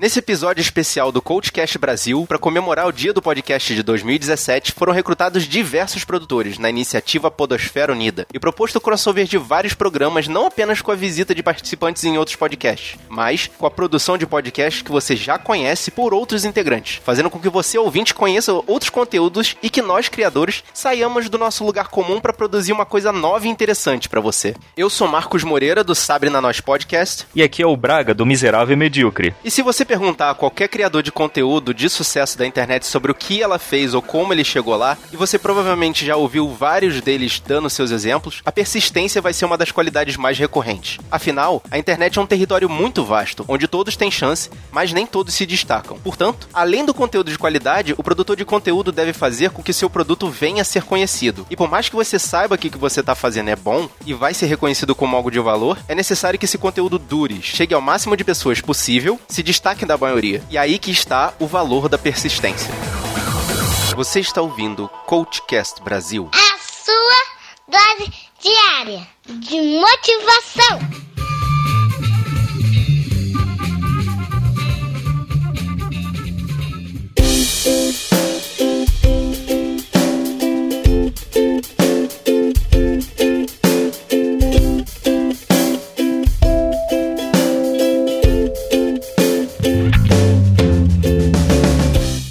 Nesse episódio especial do Coachcast Brasil, para comemorar o dia do podcast de 2017, foram recrutados diversos produtores na iniciativa Podosfera Unida e proposto o crossover de vários programas, não apenas com a visita de participantes em outros podcasts, mas com a produção de podcasts que você já conhece por outros integrantes, fazendo com que você, ouvinte, conheça outros conteúdos e que nós, criadores, saiamos do nosso lugar comum para produzir uma coisa nova e interessante para você. Eu sou Marcos Moreira, do Sabre na Nós Podcast. E aqui é o Braga, do Miserável e Medíocre. E se você perguntar a qualquer criador de conteúdo de sucesso da internet sobre o que ela fez ou como ele chegou lá, e você provavelmente já ouviu vários deles dando seus exemplos, a persistência vai ser uma das qualidades mais recorrentes. Afinal, a internet é um território muito vasto, onde todos têm chance, mas nem todos se destacam. Portanto, além do conteúdo de qualidade, o produtor de conteúdo deve fazer com que seu produto venha a ser conhecido. E por mais que você saiba que o que você está fazendo é bom e vai ser reconhecido como algo de valor, é necessário que esse conteúdo dure, chegue ao máximo de pessoas possível, se destaque da maioria. E aí que está o valor da persistência. Você está ouvindo Coachcast Brasil. A sua dose diária de motivação.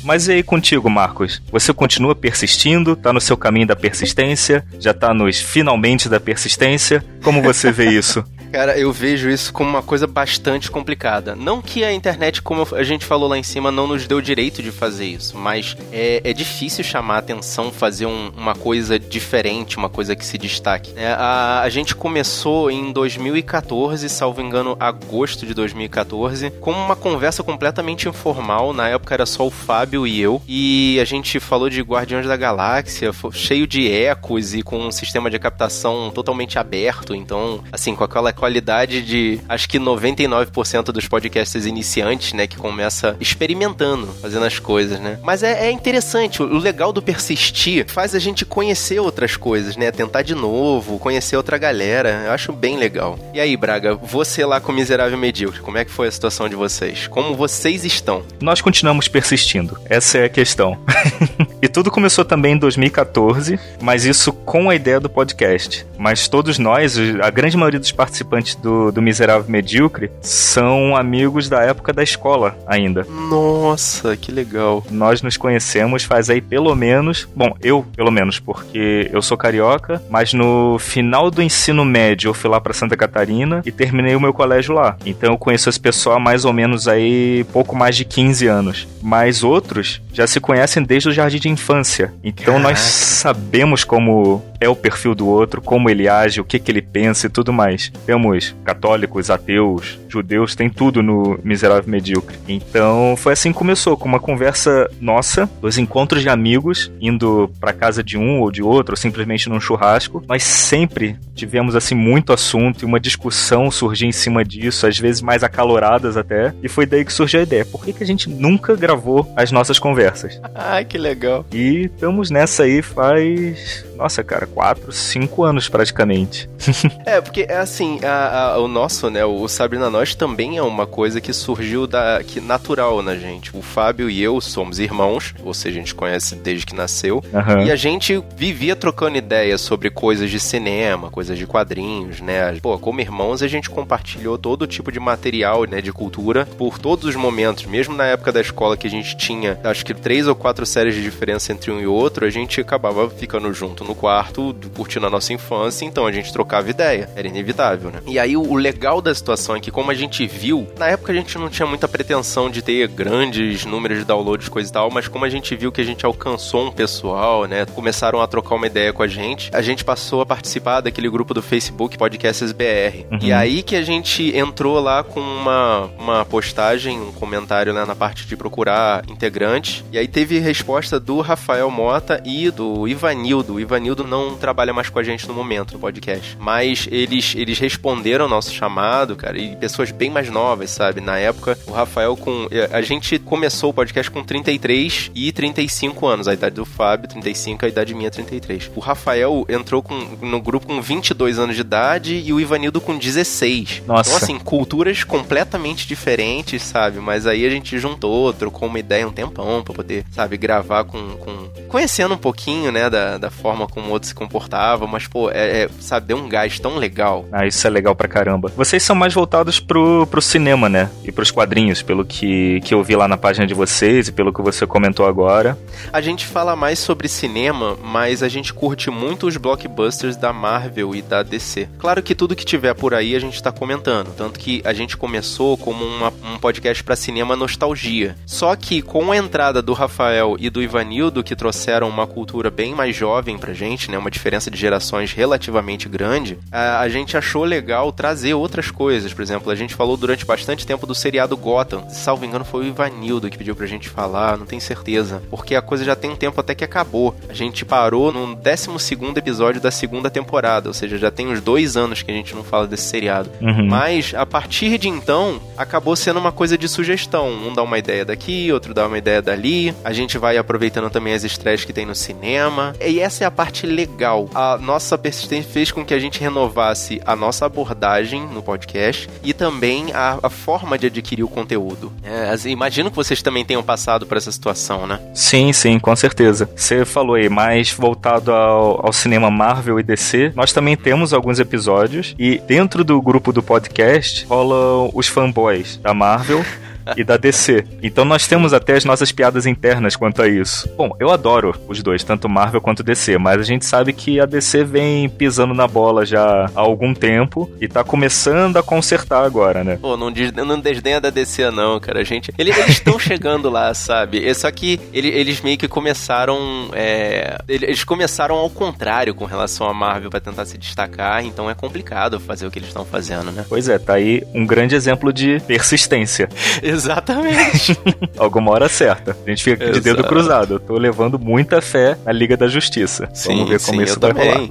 Mas e aí contigo, Marcos? Você continua persistindo? Tá no seu caminho da persistência? Já tá nos finalmente da persistência? Como você vê isso? Cara, eu vejo isso como uma coisa bastante complicada. Não que a internet, como a gente falou lá em cima, não nos deu direito de fazer isso, mas é, é difícil chamar atenção, fazer um, uma coisa diferente, uma coisa que se destaque. É, a, a gente começou em 2014, salvo engano, agosto de 2014, com uma conversa completamente informal. Na época era só o Fábio e eu, e a gente falou de Guardiões da Galáxia, cheio de ecos e com um sistema de captação totalmente aberto. Então, assim, com aquela qualidade de acho que 99% dos podcasts iniciantes, né, que começa experimentando, fazendo as coisas, né? Mas é, é, interessante, o legal do persistir faz a gente conhecer outras coisas, né? Tentar de novo, conhecer outra galera. Eu acho bem legal. E aí, Braga, você lá com o Miserável Medíocre, como é que foi a situação de vocês? Como vocês estão? Nós continuamos persistindo. Essa é a questão. e tudo começou também em 2014, mas isso com a ideia do podcast. Mas todos nós, a grande maioria dos participantes participantes do, do Miserável Medíocre são amigos da época da escola ainda. Nossa, que legal. Nós nos conhecemos faz aí pelo menos, bom, eu pelo menos, porque eu sou carioca, mas no final do ensino médio eu fui lá para Santa Catarina e terminei o meu colégio lá. Então eu conheço esse pessoal há mais ou menos aí pouco mais de 15 anos. Mas outros já se conhecem desde o jardim de infância. Então Caraca. nós sabemos como é o perfil do outro, como ele age, o que, que ele pensa e tudo mais. Temos católicos, ateus, judeus, tem tudo no Miserável Medíocre. Então foi assim que começou, com uma conversa nossa, dois encontros de amigos, indo para casa de um ou de outro, ou simplesmente num churrasco. Nós sempre tivemos assim muito assunto e uma discussão surgia em cima disso, às vezes mais acaloradas até, e foi daí que surgiu a ideia. Por que, que a gente nunca gravou as nossas conversas? Ai, que legal. E estamos nessa aí faz nossa, cara, quatro, cinco anos praticamente. é, porque é assim, a, a, o nosso, né, o Sabrina Nós também é uma coisa que surgiu da que natural na gente. O Fábio e eu somos irmãos, ou seja, a gente conhece desde que nasceu, uhum. e a gente vivia trocando ideias sobre coisas de cinema, coisas de quadrinhos, né? Pô, como irmãos a gente compartilhou todo tipo de material, né, de cultura por todos os momentos, mesmo na época da escola que a gente tinha, acho que três ou quatro séries de diferença entre um e outro, a gente acabava ficando junto no quarto, curtindo a nossa infância, então a gente trocava ideia. Era inevitável, né? E aí o, legal da situação é que, como a gente viu, na época a gente não tinha muita pretensão de ter grandes números de downloads, coisa e tal, mas como a gente viu que a gente alcançou um pessoal, né? Começaram a trocar uma ideia com a gente, a gente passou a participar daquele grupo do Facebook Podcasts BR. Uhum. E aí que a gente entrou lá com uma, uma postagem, um comentário né, na parte de procurar integrantes. E aí teve resposta do Rafael Mota e do Ivanildo. O Ivanildo não não trabalha mais com a gente no momento no podcast. Mas eles, eles responderam ao nosso chamado, cara, e pessoas bem mais novas, sabe? Na época, o Rafael com. A gente começou o podcast com 33 e 35 anos, a idade do Fábio, 35, a idade minha, 33. O Rafael entrou com, no grupo com 22 anos de idade e o Ivanildo com 16. Nossa. Então, assim, culturas completamente diferentes, sabe? Mas aí a gente juntou, trocou uma ideia um tempão pra poder, sabe, gravar com. com... Conhecendo um pouquinho, né, da, da forma como o outro se comportava, mas, pô, é, é, sabe, deu um gás tão legal. Ah, isso é legal pra caramba. Vocês são mais voltados pro, pro cinema, né? E pros quadrinhos, pelo que, que eu vi lá na página de vocês e pelo que você comentou agora. A gente fala mais sobre cinema, mas a gente curte muito os blockbusters da Marvel e da DC. Claro que tudo que tiver por aí a gente tá comentando, tanto que a gente começou como uma, um podcast para cinema nostalgia. Só que com a entrada do Rafael e do Ivanildo, que trouxeram uma cultura bem mais jovem pra gente, né, uma diferença de gerações relativamente grande, a, a gente achou legal trazer outras coisas. Por exemplo, a gente falou durante bastante tempo do seriado Gotham. Salvo engano, foi o Ivanildo que pediu pra gente falar, não tenho certeza. Porque a coisa já tem um tempo até que acabou. A gente parou no 12 episódio da segunda temporada, ou seja, já tem uns dois anos que a gente não fala desse seriado. Uhum. Mas a partir de então, acabou sendo uma coisa de sugestão. Um dá uma ideia daqui, outro dá uma ideia dali. A gente vai aproveitando também as estreias que tem no cinema. E essa é a parte legal. A nossa persistência fez com que a gente renovasse a nossa abordagem no podcast e também a, a forma de adquirir o conteúdo. É, imagino que vocês também tenham passado por essa situação, né? Sim, sim, com certeza. Você falou aí, mais voltado ao, ao cinema Marvel e DC. Nós também temos alguns episódios e dentro do grupo do podcast rolam os fanboys da Marvel. e da DC. Então nós temos até as nossas piadas internas quanto a isso. Bom, eu adoro os dois, tanto Marvel quanto DC, mas a gente sabe que a DC vem pisando na bola já há algum tempo e tá começando a consertar agora, né? Pô, não, não desdenha da DC não, cara. A gente, eles estão chegando lá, sabe? É só que eles meio que começaram, é, eles começaram ao contrário com relação a Marvel para tentar se destacar, então é complicado fazer o que eles estão fazendo, né? Pois é, tá aí um grande exemplo de persistência. Exatamente. Alguma hora certa. A gente fica aqui de dedo cruzado. Eu tô levando muita fé na Liga da Justiça. Sim, vamos ver sim, como isso vai também. rolar.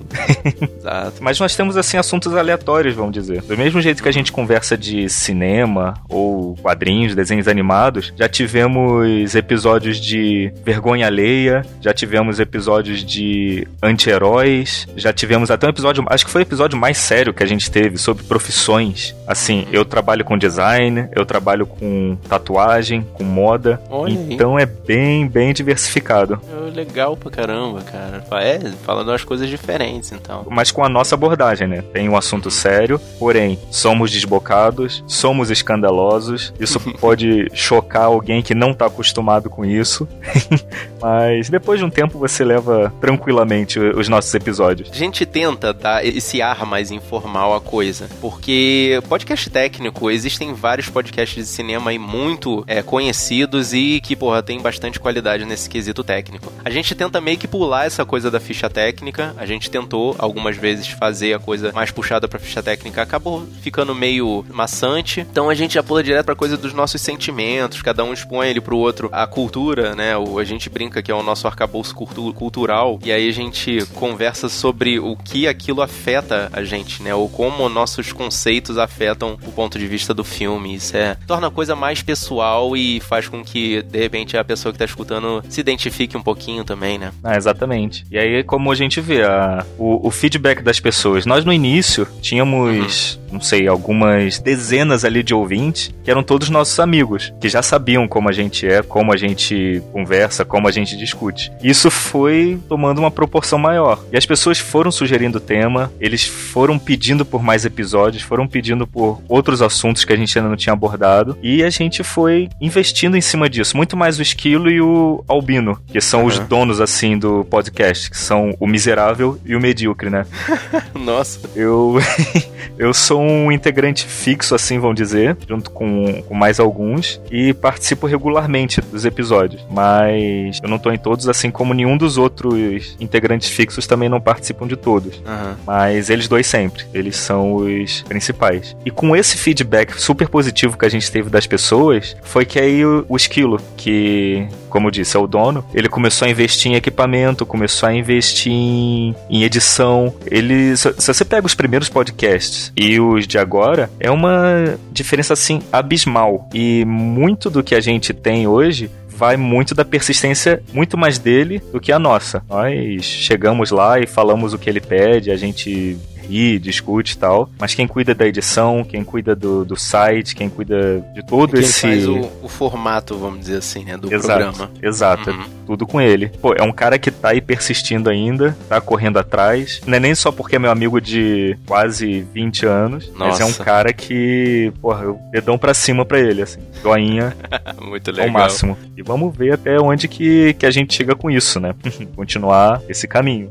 Exato. Mas nós temos, assim, assuntos aleatórios, vamos dizer. Do mesmo jeito que a gente conversa de cinema ou quadrinhos, desenhos animados, já tivemos episódios de vergonha alheia, já tivemos episódios de anti-heróis, já tivemos até um episódio, acho que foi o episódio mais sério que a gente teve sobre profissões. Assim, eu trabalho com design, eu trabalho com tatuagem, com moda. Olha aí. então é bem, bem diversificado. É legal pra caramba, cara. É, falando umas coisas diferentes, então. Mas com a nossa abordagem, né? Tem um assunto sério, porém, somos desbocados, somos escandalosos. Isso pode chocar alguém que não tá acostumado com isso. Mas depois de um tempo você leva tranquilamente os nossos episódios. A gente tenta dar esse ar mais informal à coisa, porque podcast técnico, existem vários podcasts de cinema aí muito é, conhecidos e que, porra, tem bastante qualidade nesse quesito técnico. A gente tenta meio que pular essa coisa da ficha técnica, a gente tentou algumas vezes fazer a coisa mais puxada pra ficha técnica, acabou ficando meio maçante, então a gente já pula direto pra coisa dos nossos sentimentos, cada um expõe ele pro outro a cultura, né, o, a gente brinca que é o nosso arcabouço cultu cultural, e aí a gente conversa sobre o que aquilo afeta a gente, né, ou como nossos conceitos afetam o ponto de vista do filme, isso é, torna a coisa mais pessoal e faz com que, de repente, a pessoa que tá escutando se identifique um pouquinho também, né? Ah, exatamente. E aí, como a gente vê, a, o, o feedback das pessoas. Nós, no início, tínhamos, uhum. Não sei, algumas dezenas ali de ouvintes que eram todos nossos amigos, que já sabiam como a gente é, como a gente conversa, como a gente discute. Isso foi tomando uma proporção maior. E as pessoas foram sugerindo tema, eles foram pedindo por mais episódios, foram pedindo por outros assuntos que a gente ainda não tinha abordado. E a gente foi investindo em cima disso. Muito mais o Esquilo e o Albino, que são uhum. os donos, assim, do podcast, que são o miserável e o medíocre, né? Nossa. Eu, eu sou sou um integrante fixo, assim vão dizer, junto com, com mais alguns, e participo regularmente dos episódios. Mas eu não tô em todos, assim como nenhum dos outros integrantes fixos também não participam de todos. Uhum. Mas eles dois sempre. Eles são os principais. E com esse feedback super positivo que a gente teve das pessoas, foi que aí o, o Esquilo, que, como eu disse, é o dono, ele começou a investir em equipamento, começou a investir em, em edição. Ele, se, se você pega os primeiros podcasts e os de agora, é uma diferença assim abismal. E muito do que a gente tem hoje vai muito da persistência, muito mais dele do que a nossa. Nós chegamos lá e falamos o que ele pede, a gente ri, discute e tal. Mas quem cuida da edição, quem cuida do, do site, quem cuida de todo quem esse. faz o, o, formato, vamos dizer assim, né? Do exato, programa. Exato. Uhum. Tudo com ele. Pô, é um cara que tá aí persistindo ainda, tá correndo atrás. Não é nem só porque é meu amigo de quase 20 anos, Nossa. mas é um cara que, porra, eu dedão pra cima pra ele, assim. Joinha. Muito legal. Ao máximo. E vamos ver até onde que, que a gente chega com isso, né? Continuar esse caminho.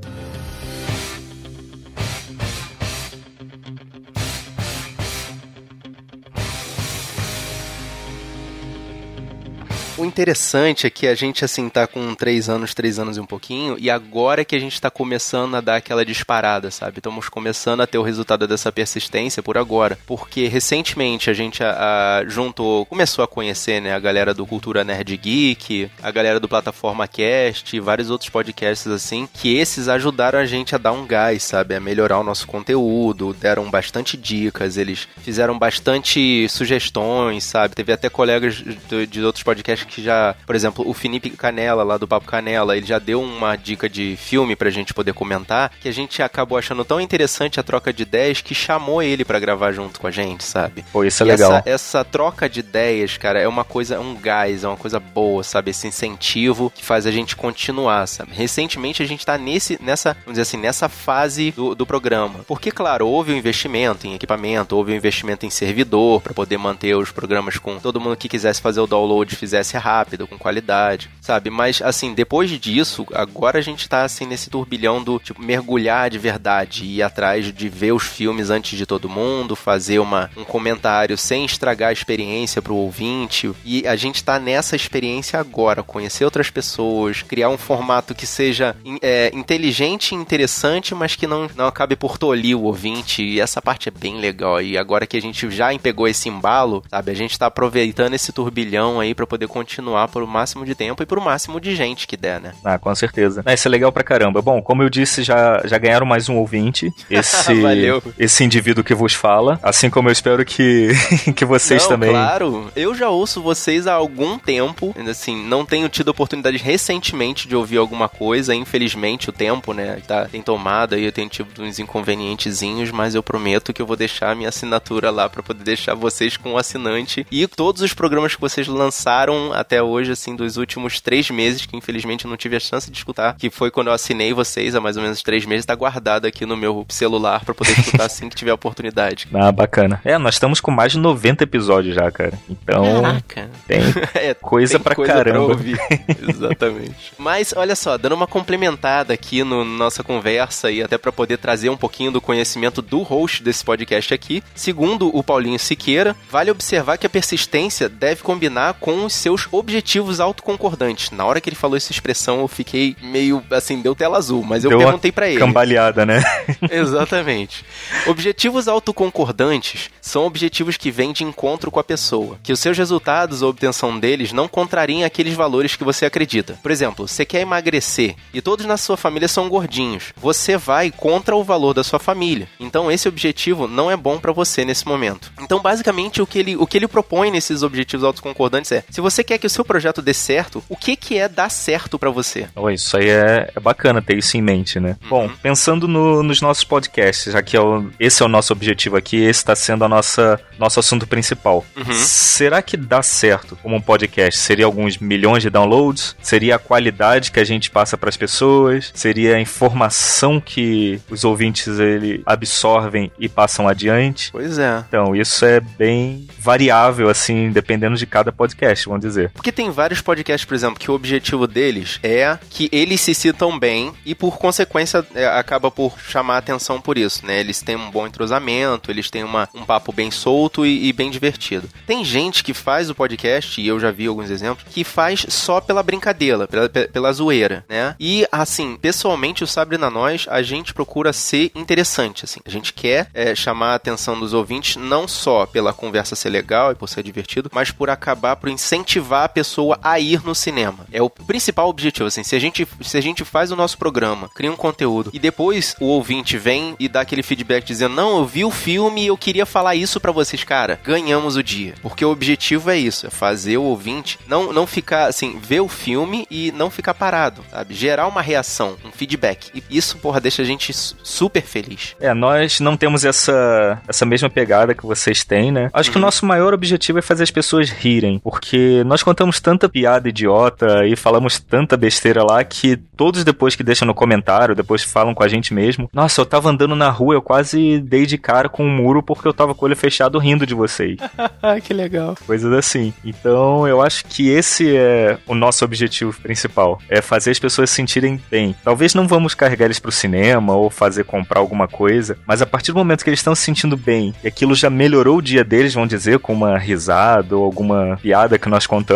O interessante é que a gente, assim, tá com três anos, três anos e um pouquinho, e agora que a gente tá começando a dar aquela disparada, sabe? Estamos começando a ter o resultado dessa persistência por agora. Porque recentemente a gente a, a, juntou, começou a conhecer, né, a galera do Cultura Nerd Geek, a galera do Plataforma Cast e vários outros podcasts assim, que esses ajudaram a gente a dar um gás, sabe? A melhorar o nosso conteúdo, deram bastante dicas, eles fizeram bastante sugestões, sabe? Teve até colegas de, de outros podcasts que já, por exemplo, o Felipe Canela, lá do Papo Canela, ele já deu uma dica de filme pra gente poder comentar, que a gente acabou achando tão interessante a troca de ideias que chamou ele para gravar junto com a gente, sabe? Pô, isso é e legal. Essa, essa troca de ideias, cara, é uma coisa, um gás, é uma coisa boa, sabe? Esse incentivo que faz a gente continuar, sabe? Recentemente a gente tá nesse, nessa, vamos dizer assim, nessa fase do, do programa. Porque, claro, houve um investimento em equipamento, houve um investimento em servidor para poder manter os programas com todo mundo que quisesse fazer o download fizesse rápido, com qualidade, sabe? Mas, assim, depois disso, agora a gente tá, assim, nesse turbilhão do, tipo, mergulhar de verdade, ir atrás de ver os filmes antes de todo mundo, fazer uma, um comentário sem estragar a experiência pro ouvinte. E a gente tá nessa experiência agora, conhecer outras pessoas, criar um formato que seja é, inteligente e interessante, mas que não, não acabe por tolir o ouvinte. E essa parte é bem legal. E agora que a gente já pegou esse embalo, sabe? A gente tá aproveitando esse turbilhão aí para poder continuar continuar por o máximo de tempo e por o máximo de gente que der, né? Ah, com certeza. Ah, isso é legal pra caramba. Bom, como eu disse, já, já ganharam mais um ouvinte. Esse, Valeu. esse indivíduo que vos fala. Assim como eu espero que, que vocês não, também. Claro, eu já ouço vocês há algum tempo. Assim, não tenho tido oportunidade recentemente de ouvir alguma coisa. Infelizmente, o tempo, né, tá, tem tomado aí, eu tenho tido uns inconvenientezinhos, mas eu prometo que eu vou deixar a minha assinatura lá para poder deixar vocês com o assinante. E todos os programas que vocês lançaram até hoje, assim, dos últimos três meses, que infelizmente eu não tive a chance de escutar, que foi quando eu assinei vocês há mais ou menos três meses, tá guardado aqui no meu celular para poder escutar assim que tiver oportunidade. Ah, bacana. É, nós estamos com mais de 90 episódios já, cara. Então, Caraca. tem é, coisa tem pra coisa caramba. Pra ouvir. Exatamente. Mas, olha só, dando uma complementada aqui no nossa conversa e até para poder trazer um pouquinho do conhecimento do host desse podcast aqui, segundo o Paulinho Siqueira, vale observar que a persistência deve combinar com os seus objetivos autoconcordantes. Na hora que ele falou essa expressão, eu fiquei meio assim, deu tela azul, mas eu deu perguntei para ele. Cambaleada, né? Exatamente. Objetivos autoconcordantes são objetivos que vêm de encontro com a pessoa, que os seus resultados ou obtenção deles não contrariem aqueles valores que você acredita. Por exemplo, você quer emagrecer e todos na sua família são gordinhos. Você vai contra o valor da sua família. Então esse objetivo não é bom para você nesse momento. Então, basicamente, o que ele, o que ele propõe nesses objetivos autoconcordantes é: se você quer quer que o seu projeto dê certo, o que, que é dar certo para você? Oh, isso aí é, é, bacana ter isso em mente, né? Uhum. Bom, pensando no, nos nossos podcasts, já que é o, esse é o nosso objetivo aqui, esse está sendo a nossa nosso assunto principal. Uhum. Será que dá certo como um podcast? Seria alguns milhões de downloads? Seria a qualidade que a gente passa para as pessoas? Seria a informação que os ouvintes ele absorvem e passam adiante? Pois é. Então, isso é bem variável, assim, dependendo de cada podcast, vamos dizer. Porque tem vários podcasts, por exemplo, que o objetivo deles é que eles se citam bem e, por consequência, é, acaba por chamar atenção por isso, né? Eles têm um bom entrosamento, eles têm uma, um papo bem solto e, e bem divertido. Tem gente que faz o podcast, e eu já vi alguns exemplos, que faz só pela brincadeira, pela, pela zoeira, né? E, assim, pessoalmente, o Sabre na Nós, a gente procura ser interessante, assim. A gente quer é, chamar a atenção dos ouvintes não só pela conversa ser legal e por ser divertido, mas por acabar por incentivar a pessoa a ir no cinema. É o principal objetivo, assim. Se a gente, se a gente faz o nosso programa, cria um conteúdo e depois o ouvinte vem e dá aquele feedback dizendo: Não, eu vi o filme e eu queria falar isso para vocês, cara, ganhamos o dia. Porque o objetivo é isso: é fazer o ouvinte não, não ficar, assim, ver o filme e não ficar parado, sabe? Gerar uma reação, um feedback. E isso, porra, deixa a gente super feliz. É, nós não temos essa, essa mesma pegada que vocês têm, né? Acho uhum. que o uhum. nosso maior objetivo é fazer as pessoas rirem, porque nós contamos tanta piada idiota e falamos tanta besteira lá que todos depois que deixam no comentário, depois falam com a gente mesmo, nossa, eu tava andando na rua, eu quase dei de cara com um muro porque eu tava com o olho fechado rindo de vocês. que legal. Coisas assim. Então, eu acho que esse é o nosso objetivo principal, é fazer as pessoas se sentirem bem. Talvez não vamos carregar eles pro cinema ou fazer comprar alguma coisa, mas a partir do momento que eles estão se sentindo bem e aquilo já melhorou o dia deles, vão dizer, com uma risada ou alguma piada que nós contamos,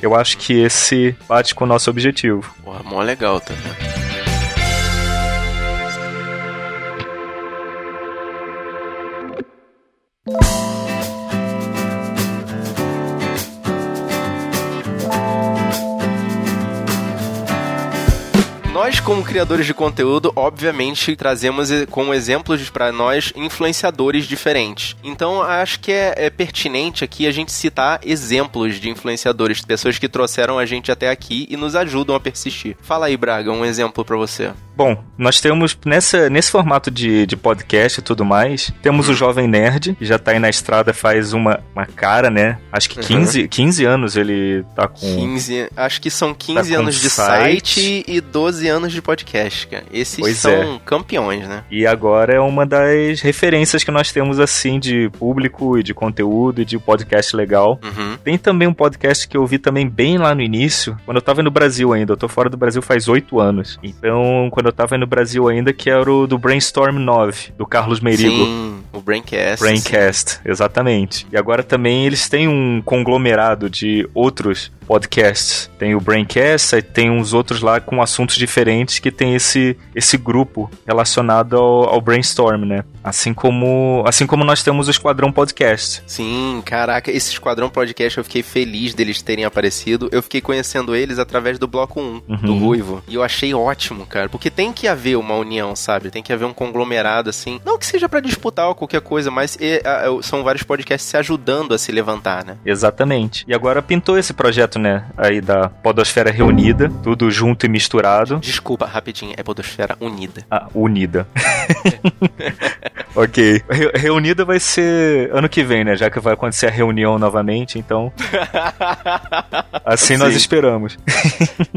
eu acho que esse bate com o nosso objetivo. Porra, mó legal. Tá nós, como criadores de conteúdo, obviamente trazemos como exemplos para nós influenciadores diferentes. Então, acho que é, é, pertinente aqui a gente citar exemplos de influenciadores, pessoas que trouxeram a gente até aqui e nos ajudam a persistir. Fala aí, Braga, um exemplo para você. Bom, nós temos nessa, nesse formato de, de podcast e tudo mais, temos o Jovem Nerd, que já tá aí na estrada faz uma, uma cara, né? Acho que 15, uhum. 15 anos ele tá com. 15, acho que são 15 tá anos de site. site e 12 anos de podcast, cara. Esses pois são é. campeões, né? E agora é uma das referências que nós temos, assim, de público e de conteúdo e de podcast legal. Uhum. Tem também um podcast que eu vi também bem lá no início, quando eu tava no Brasil ainda. Eu tô fora do Brasil faz oito anos. Então, quando eu tava no Brasil ainda, que era o do Brainstorm 9, do Carlos Merigo. Sim, o Braincast. Braincast, sim. exatamente. E agora também eles têm um conglomerado de outros podcasts. Tem o Braincast, tem uns outros lá com assuntos diferentes que tem esse, esse grupo relacionado ao, ao Brainstorm, né? Assim como, assim como nós temos o Esquadrão Podcast. Sim, caraca, esse Esquadrão Podcast eu fiquei feliz deles terem aparecido. Eu fiquei conhecendo eles através do Bloco 1, uhum. do Ruivo. E eu achei ótimo, cara, porque tem que haver uma união, sabe? Tem que haver um conglomerado, assim. Não que seja para disputar ou qualquer coisa, mas e, a, são vários podcasts se ajudando a se levantar, né? Exatamente. E agora pintou esse projeto né? Aí da Podosfera Reunida, tudo junto e misturado. Desculpa, rapidinho, é Podosfera Unida. Ah, Unida. ok. Re reunida vai ser ano que vem, né? Já que vai acontecer a reunião novamente, então. assim Sim. nós esperamos.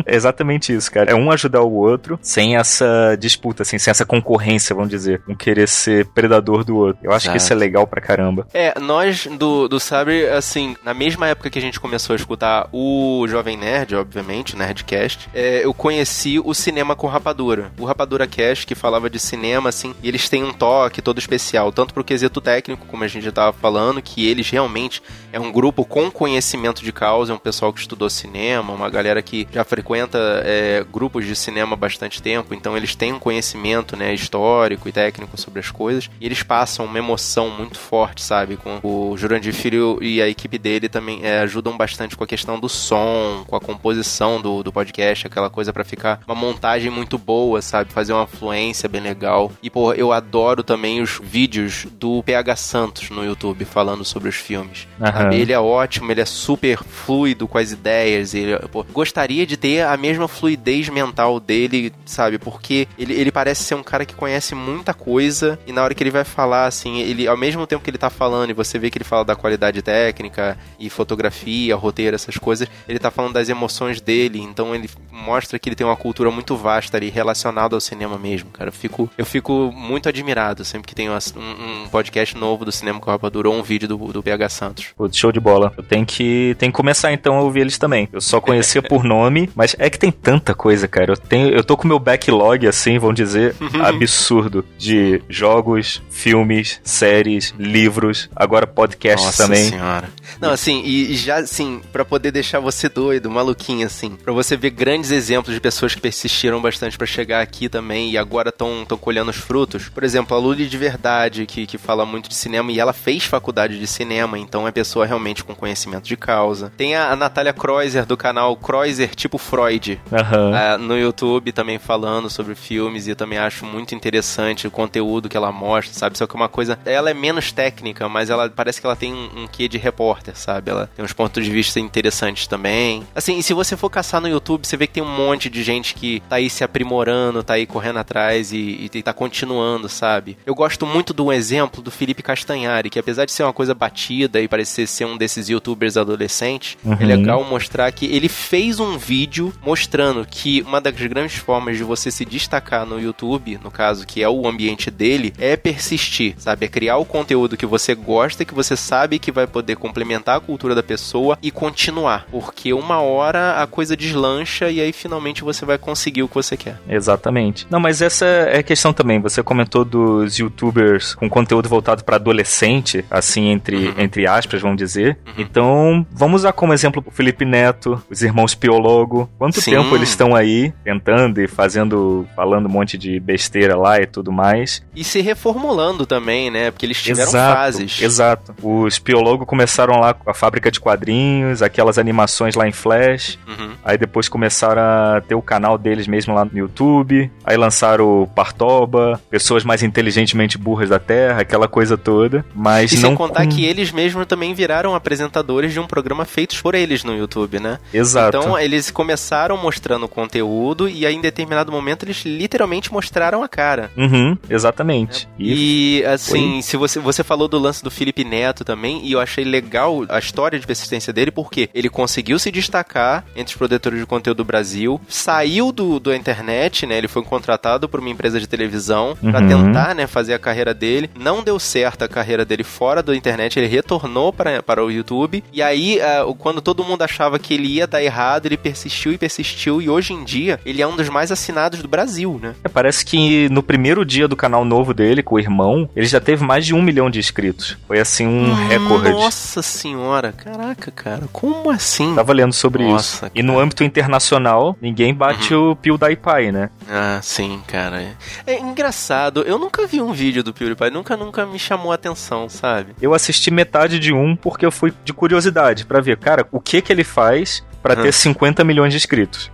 é exatamente isso, cara. É um ajudar o outro sem essa disputa, assim, sem essa concorrência, vamos dizer. Um querer ser predador do outro. Eu acho Exato. que isso é legal pra caramba. É, nós do, do Sabre, assim, na mesma época que a gente começou a escutar o Jovem Nerd, obviamente, Nerdcast, é, eu conheci o Cinema com Rapadura. O Rapadura Cast, que falava de cinema, assim, e eles têm um toque todo especial, tanto pro quesito técnico, como a gente já tava falando, que eles realmente é um grupo com conhecimento de causa, é um pessoal que estudou cinema, uma galera que já frequenta é, grupos de cinema há bastante tempo, então eles têm um conhecimento, né, histórico e técnico sobre as coisas, e eles passam uma emoção muito forte, sabe, com o Jurandir Filho e a equipe dele também é, ajudam bastante com a questão do som, com a composição do, do podcast, aquela coisa para ficar uma montagem muito boa, sabe, fazer uma fluência bem legal. E, pô, eu adoro também os vídeos do PH Santos no YouTube falando sobre os filmes. Uhum. Ele é ótimo, ele é super fluido com as ideias. Ele, pô, gostaria de ter a mesma fluidez mental dele, sabe? Porque ele, ele parece ser um cara que conhece muita coisa e na hora que ele vai falar, assim, ele, ao mesmo tempo que ele tá falando e você vê que ele fala da qualidade técnica e fotografia, roteiro, essas coisas, coisas, ele tá falando das emoções dele, então ele mostra que ele tem uma cultura muito vasta ali relacionada ao cinema mesmo, cara. Eu fico, eu fico muito admirado sempre que tem um, um podcast novo do Cinema com Rapadura ou um vídeo do, do PH Santos. Pô, show de bola. Eu tenho que, tenho que começar então a ouvir eles também. Eu só conhecia por nome, mas é que tem tanta coisa, cara. Eu, tenho, eu tô com meu backlog, assim, vamos dizer, absurdo de jogos, filmes, séries, livros, agora podcasts Nossa também. Senhora. Não, assim, e já assim, para poder deixar você doido, maluquinho assim, para você ver grandes exemplos de pessoas que persistiram bastante para chegar aqui também e agora estão colhendo os frutos. Por exemplo, a Luli de Verdade, que, que fala muito de cinema e ela fez faculdade de cinema, então é pessoa realmente com conhecimento de causa. Tem a, a Natália Kreuzer do canal Kreuzer tipo Freud uhum. uh, no YouTube também falando sobre filmes e eu também acho muito interessante o conteúdo que ela mostra, sabe? Só que uma coisa, ela é menos técnica, mas ela parece que ela tem um, um quê de repórter, sabe? Ela tem uns pontos de vista interessantes também. Assim, e se você for caçar no YouTube, você vê que tem um monte de gente que tá aí se aprimorando, tá aí correndo atrás e, e tá continuando, sabe? Eu gosto muito do exemplo do Felipe Castanhari, que apesar de ser uma coisa batida e parecer ser um desses youtubers adolescentes, uhum. é legal mostrar que ele fez um vídeo mostrando que uma das grandes formas de você se destacar no YouTube, no caso que é o ambiente dele, é persistir, sabe? É criar o conteúdo que você gosta, que você sabe que vai poder complementar a cultura da pessoa e continuar. Porque uma hora a coisa deslancha e aí finalmente você vai conseguir o que você quer. Exatamente. Não, mas essa é a questão também. Você comentou dos youtubers com conteúdo voltado para adolescente, assim, entre, uhum. entre aspas, vamos dizer. Uhum. Então, vamos usar como exemplo o Felipe Neto, os irmãos Piologo. Quanto Sim. tempo eles estão aí tentando e fazendo, falando um monte de besteira lá e tudo mais. E se reformulando também, né? Porque eles tiveram exato, fases. Exato. Os Piologo começaram lá com a fábrica de quadrinhos, aquelas animações lá em Flash. Uhum. Aí depois começaram a ter o canal deles mesmo lá no YouTube. Aí lançaram o Partoba, pessoas mais inteligentemente burras da Terra, aquela coisa toda. Mas e não. Sem contar com... que eles mesmos também viraram apresentadores de um programa feitos por eles no YouTube, né? Exato. Então eles começaram mostrando conteúdo e aí em determinado momento eles literalmente mostraram a cara. Uhum, exatamente. E, e assim, se você, você falou do lance do Felipe Neto também, e eu achei legal a história de persistência dele, porque ele conseguiu se destacar entre os produtores de conteúdo do Brasil, saiu do, do internet, né? Ele foi contratado por uma empresa de televisão uhum. para tentar, né, fazer a carreira dele. Não deu certo a carreira dele fora da internet, ele retornou para, para o YouTube. E aí, uh, quando todo mundo achava que ele ia dar errado, ele persistiu e persistiu. E hoje em dia, ele é um dos mais assinados do Brasil, né? É, parece que no primeiro dia do canal novo dele, com o irmão, ele já teve mais de um milhão de inscritos. Foi assim um hum, recorde. Nossa senhora, caraca, cara, como assim? Tava lendo sobre Nossa, isso. Cara. E no âmbito internacional, ninguém bate uhum. o PewDiePie, né? Ah, sim, cara. É engraçado, eu nunca vi um vídeo do PewDiePie, nunca, nunca me chamou a atenção, sabe? Eu assisti metade de um porque eu fui de curiosidade para ver, cara, o que que ele faz para ter 50 milhões de inscritos.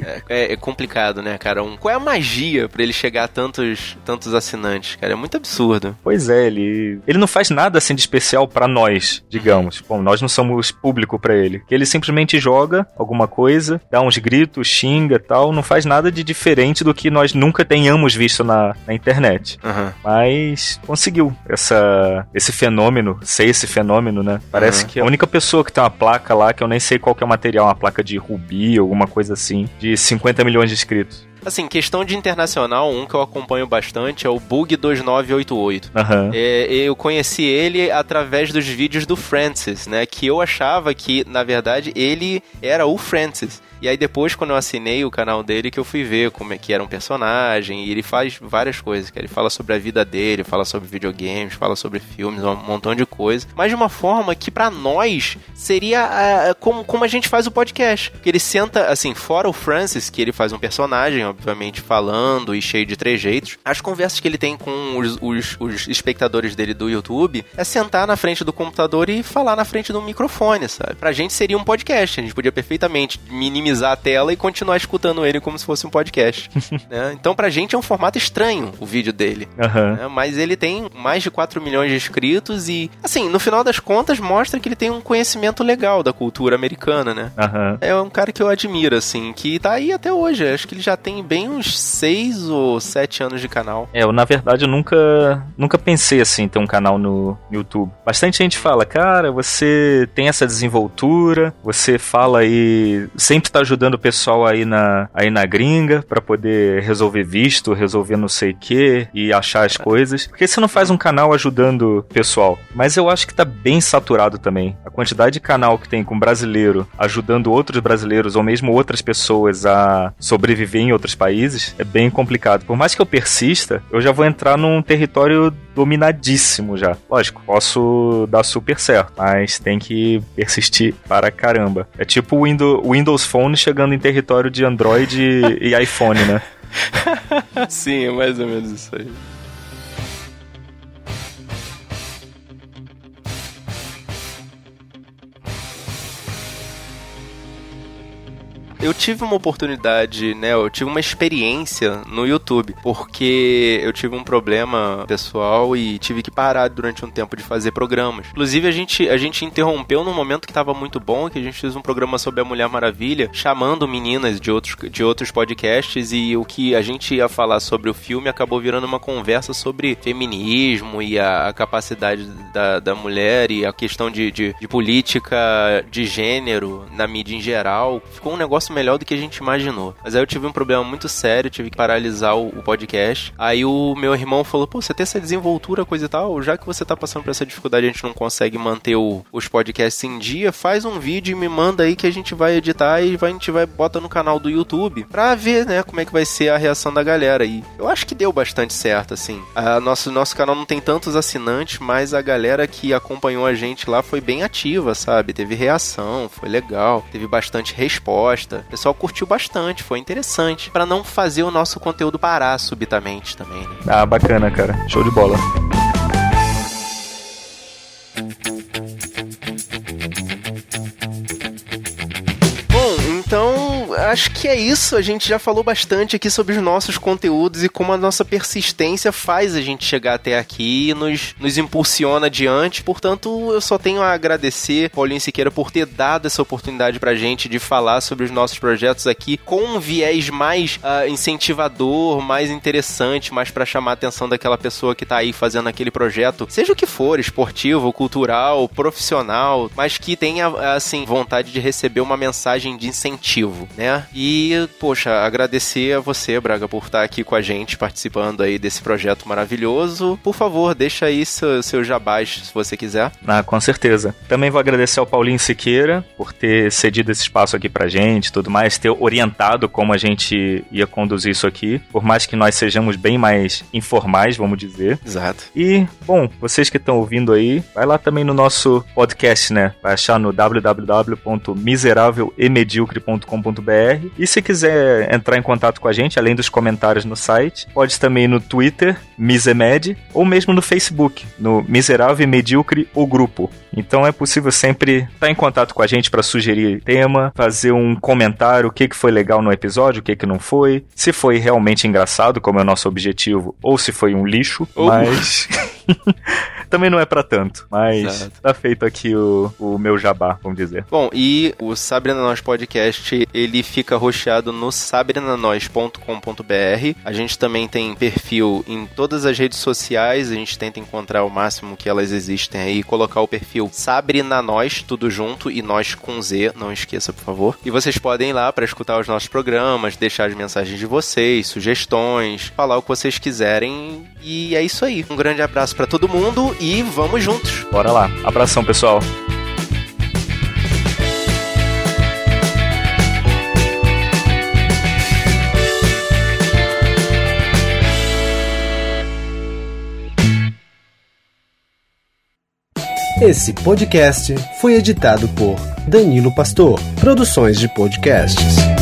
é, é, é, complicado, né, cara? Um, qual é a magia para ele chegar a tantos, tantos assinantes, cara? É muito absurdo. Pois é, ele, ele não faz nada assim de especial para nós, digamos. Bom, nós não somos público para ele. Ele simplesmente joga alguma coisa, dá uns gritos, xinga tal, não faz nada de diferente do que nós nunca tenhamos visto na, na internet. Uhum. Mas conseguiu essa, esse fenômeno, ser esse fenômeno, né? Parece uhum. que a única pessoa que tem uma placa lá, que eu nem sei qual que é o material uma placa de Rubi, alguma coisa assim, de 50 milhões de inscritos. Assim, questão de internacional, um que eu acompanho bastante é o Bug2988. Uhum. É, eu conheci ele através dos vídeos do Francis, né? Que eu achava que, na verdade, ele era o Francis. E aí depois, quando eu assinei o canal dele, que eu fui ver como é que era um personagem, e ele faz várias coisas, que ele fala sobre a vida dele, fala sobre videogames, fala sobre filmes, um montão de coisa, mas de uma forma que para nós seria uh, como, como a gente faz o podcast. Que ele senta, assim, fora o Francis, que ele faz um personagem, obviamente, falando e cheio de trejeitos, as conversas que ele tem com os, os, os espectadores dele do YouTube é sentar na frente do computador e falar na frente do microfone, sabe? Pra gente seria um podcast, a gente podia perfeitamente minimizar minimizar a tela e continuar escutando ele como se fosse um podcast. né? Então, pra gente é um formato estranho o vídeo dele. Uhum. Né? Mas ele tem mais de 4 milhões de inscritos e, assim, no final das contas, mostra que ele tem um conhecimento legal da cultura americana, né? Uhum. É um cara que eu admiro, assim, que tá aí até hoje. Acho que ele já tem bem uns seis ou sete anos de canal. É, eu na verdade nunca, nunca pensei assim ter um canal no YouTube. Bastante gente fala, cara, você tem essa desenvoltura, você fala aí, sempre tá ajudando o pessoal aí na, aí na gringa para poder resolver visto, resolver não sei o que e achar as coisas. Por que você não faz um canal ajudando o pessoal? Mas eu acho que tá bem saturado também. A quantidade de canal que tem com brasileiro ajudando outros brasileiros ou mesmo outras pessoas a sobreviver em outros países é bem complicado. Por mais que eu persista, eu já vou entrar num território dominadíssimo já. Lógico, posso dar super certo, mas tem que persistir para caramba. É tipo o Windows Phone chegando em território de Android e iPhone, né? Sim, é mais ou menos isso aí. Eu tive uma oportunidade, né? Eu tive uma experiência no YouTube, porque eu tive um problema pessoal e tive que parar durante um tempo de fazer programas. Inclusive, a gente, a gente interrompeu num momento que estava muito bom, que a gente fez um programa sobre a Mulher Maravilha, chamando meninas de outros, de outros podcasts, e o que a gente ia falar sobre o filme acabou virando uma conversa sobre feminismo e a, a capacidade da, da mulher e a questão de, de, de política de gênero na mídia em geral. Ficou um negócio melhor do que a gente imaginou. Mas aí eu tive um problema muito sério, tive que paralisar o, o podcast. Aí o meu irmão falou: pô, você tem essa desenvoltura, coisa e tal, já que você tá passando por essa dificuldade, a gente não consegue manter o, os podcasts em dia, faz um vídeo e me manda aí que a gente vai editar e vai, a gente vai bota no canal do YouTube pra ver, né, como é que vai ser a reação da galera. E eu acho que deu bastante certo, assim. A nosso, nosso canal não tem tantos assinantes, mas a galera que acompanhou a gente lá foi bem ativa, sabe? Teve reação, foi legal, teve bastante resposta. O pessoal curtiu bastante, foi interessante. para não fazer o nosso conteúdo parar subitamente também, né? Ah, bacana, cara. Show de bola. Acho que é isso. A gente já falou bastante aqui sobre os nossos conteúdos e como a nossa persistência faz a gente chegar até aqui e nos, nos impulsiona adiante. Portanto, eu só tenho a agradecer, Paulinho Siqueira, por ter dado essa oportunidade pra gente de falar sobre os nossos projetos aqui com um viés mais uh, incentivador, mais interessante, mais para chamar a atenção daquela pessoa que tá aí fazendo aquele projeto, seja o que for, esportivo, cultural, profissional, mas que tenha, assim, vontade de receber uma mensagem de incentivo, né? E, poxa, agradecer a você, Braga, por estar aqui com a gente, participando aí desse projeto maravilhoso. Por favor, deixa aí seu, seu jabás, se você quiser. Ah, com certeza. Também vou agradecer ao Paulinho Siqueira por ter cedido esse espaço aqui pra gente tudo mais, ter orientado como a gente ia conduzir isso aqui, por mais que nós sejamos bem mais informais, vamos dizer. Exato. E, bom, vocês que estão ouvindo aí, vai lá também no nosso podcast, né? Vai achar no www.miserávelemedíocre.com.br e se quiser entrar em contato com a gente, além dos comentários no site, pode também ir no Twitter, Misemed, ou mesmo no Facebook, no Miserável e Medíocre, o grupo. Então é possível sempre estar em contato com a gente para sugerir tema, fazer um comentário, o que, que foi legal no episódio, o que, que não foi, se foi realmente engraçado, como é o nosso objetivo, ou se foi um lixo, mas. também não é para tanto, mas Exato. tá feito aqui o, o meu jabá, vamos dizer. Bom, e o Sabrina Nós Podcast, ele fica roxeado no sabrinanois.com.br. A gente também tem perfil em todas as redes sociais, a gente tenta encontrar o máximo que elas existem aí, colocar o perfil Sabrina Nós, tudo junto, e nós com Z, não esqueça, por favor. E vocês podem ir lá para escutar os nossos programas, deixar as mensagens de vocês, sugestões, falar o que vocês quiserem. E é isso aí. Um grande abraço para todo mundo e vamos juntos. Bora lá. Abração, pessoal. Esse podcast foi editado por Danilo Pastor, Produções de Podcasts.